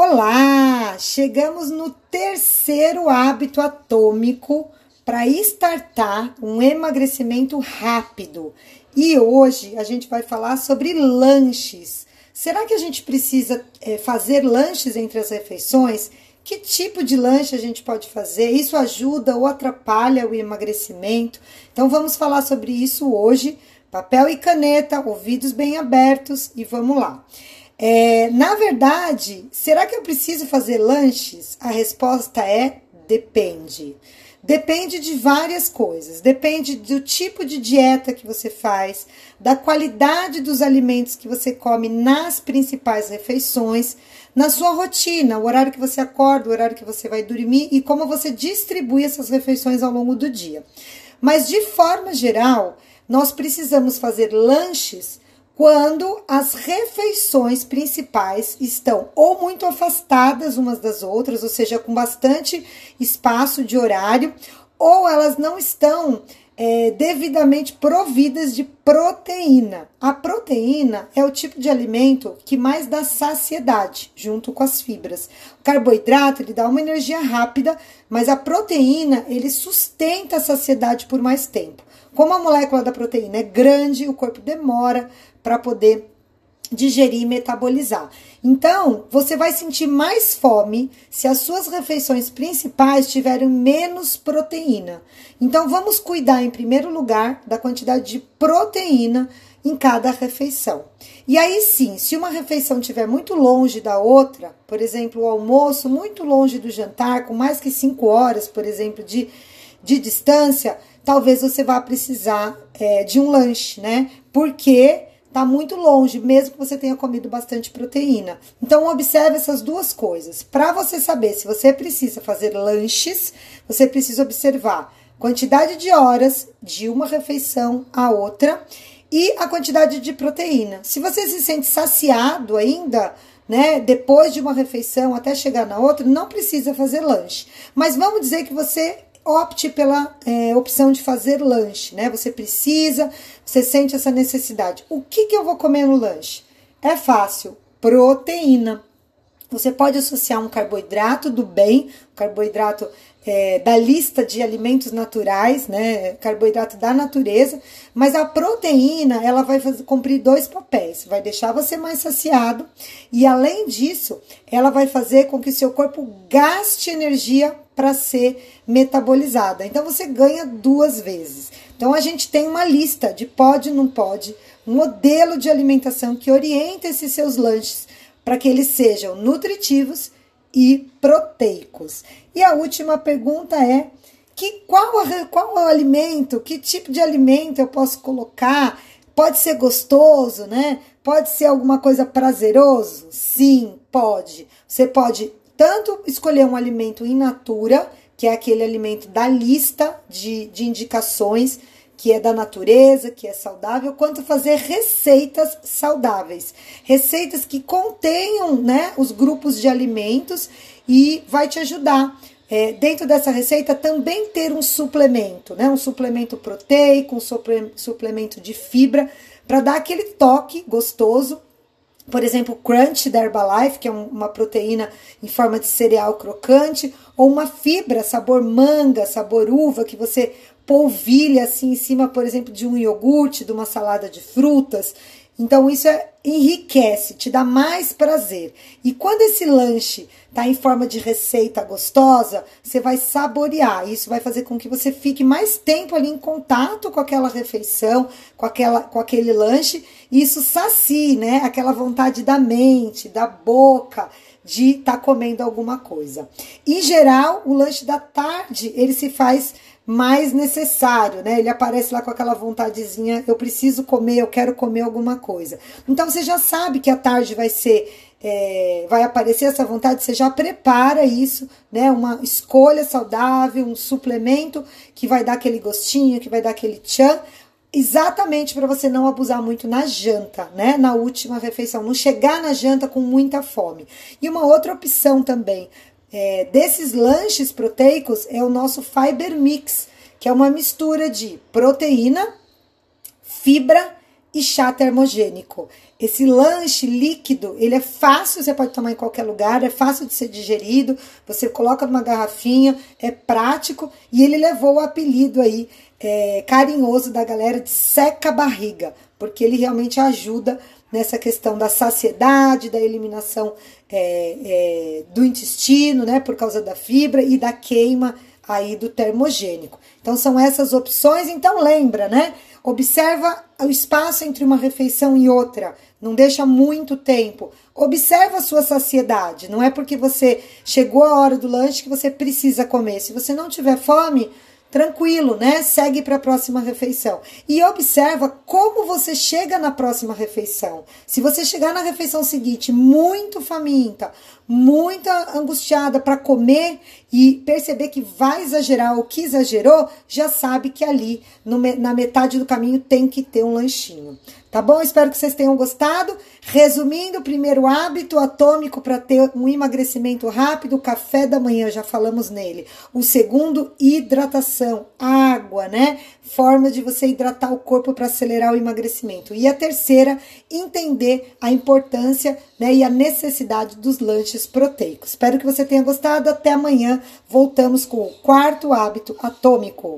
Olá! Chegamos no terceiro hábito atômico para startar um emagrecimento rápido. E hoje a gente vai falar sobre lanches. Será que a gente precisa é, fazer lanches entre as refeições? Que tipo de lanche a gente pode fazer? Isso ajuda ou atrapalha o emagrecimento? Então vamos falar sobre isso hoje. Papel e caneta, ouvidos bem abertos e vamos lá. É, na verdade, será que eu preciso fazer lanches? A resposta é depende. Depende de várias coisas. Depende do tipo de dieta que você faz, da qualidade dos alimentos que você come nas principais refeições, na sua rotina, o horário que você acorda, o horário que você vai dormir e como você distribui essas refeições ao longo do dia. Mas de forma geral, nós precisamos fazer lanches quando as refeições principais estão ou muito afastadas umas das outras, ou seja, com bastante espaço de horário, ou elas não estão é, devidamente providas de proteína. A proteína é o tipo de alimento que mais dá saciedade, junto com as fibras. O carboidrato ele dá uma energia rápida, mas a proteína ele sustenta a saciedade por mais tempo. Como a molécula da proteína é grande, o corpo demora para poder digerir e metabolizar. Então, você vai sentir mais fome se as suas refeições principais tiverem menos proteína. Então, vamos cuidar em primeiro lugar da quantidade de proteína em cada refeição. E aí sim, se uma refeição estiver muito longe da outra, por exemplo, o almoço muito longe do jantar, com mais que 5 horas, por exemplo, de, de distância, talvez você vá precisar é, de um lanche, né? Porque está muito longe, mesmo que você tenha comido bastante proteína. Então, observe essas duas coisas. Para você saber se você precisa fazer lanches, você precisa observar quantidade de horas de uma refeição a outra e a quantidade de proteína. Se você se sente saciado ainda, né, depois de uma refeição até chegar na outra, não precisa fazer lanche. Mas vamos dizer que você opte pela é, opção de fazer lanche, né? Você precisa, você sente essa necessidade. O que, que eu vou comer no lanche? É fácil, proteína. Você pode associar um carboidrato do bem, um carboidrato é, da lista de alimentos naturais, né? Carboidrato da natureza, mas a proteína ela vai fazer, cumprir dois papéis: vai deixar você mais saciado e, além disso, ela vai fazer com que seu corpo gaste energia para ser metabolizada. Então você ganha duas vezes. Então a gente tem uma lista de pode não pode, um modelo de alimentação que orienta esses seus lanches para que eles sejam nutritivos e proteicos. E a última pergunta é: que qual, qual o alimento, que tipo de alimento eu posso colocar? Pode ser gostoso, né? Pode ser alguma coisa prazeroso? Sim, pode. Você pode tanto escolher um alimento in natura, que é aquele alimento da lista de, de indicações, que é da natureza, que é saudável, quanto fazer receitas saudáveis. Receitas que contenham né, os grupos de alimentos e vai te ajudar. É, dentro dessa receita também ter um suplemento, né? Um suplemento proteico, um suplemento de fibra, para dar aquele toque gostoso por exemplo, crunch da Herbalife, que é uma proteína em forma de cereal crocante, ou uma fibra sabor manga, sabor uva, que você polvilha assim em cima, por exemplo, de um iogurte, de uma salada de frutas. Então, isso é, enriquece, te dá mais prazer. E quando esse lanche está em forma de receita gostosa, você vai saborear. Isso vai fazer com que você fique mais tempo ali em contato com aquela refeição, com, aquela, com aquele lanche. E isso sacie, né? Aquela vontade da mente, da boca, de estar tá comendo alguma coisa. Em geral, o lanche da tarde, ele se faz mais necessário, né? Ele aparece lá com aquela vontadezinha, eu preciso comer, eu quero comer alguma coisa. Então você já sabe que a tarde vai ser, é, vai aparecer essa vontade, você já prepara isso, né? Uma escolha saudável, um suplemento que vai dar aquele gostinho, que vai dar aquele tchan, exatamente para você não abusar muito na janta, né? Na última refeição, não chegar na janta com muita fome. E uma outra opção também, é, desses lanches proteicos é o nosso Fiber Mix, que é uma mistura de proteína, fibra e chá termogênico. Esse lanche líquido, ele é fácil, você pode tomar em qualquer lugar, é fácil de ser digerido, você coloca numa garrafinha, é prático e ele levou o apelido aí é, carinhoso da galera de seca barriga, porque ele realmente ajuda nessa questão da saciedade, da eliminação é, é, do intestino, né, por causa da fibra e da queima aí do termogênico. Então são essas opções. Então lembra, né? Observa o espaço entre uma refeição e outra. Não deixa muito tempo. Observa a sua saciedade. Não é porque você chegou a hora do lanche que você precisa comer. Se você não tiver fome, tranquilo, né? Segue para a próxima refeição. E observa como você chega na próxima refeição. Se você chegar na refeição seguinte muito faminta, muito angustiada para comer e perceber que vai exagerar ou que exagerou, já sabe que ali no, na metade do caminho tem que ter um lanchinho. Tá bom? Espero que vocês tenham gostado. Resumindo, primeiro hábito atômico para ter um emagrecimento rápido, café da manhã, já falamos nele. O segundo, hidratação, água, né? Forma de você hidratar o corpo para acelerar o emagrecimento. E a terceira, entender a importância né, e a necessidade dos lanches proteicos. Espero que você tenha gostado. Até amanhã. Voltamos com o quarto hábito atômico.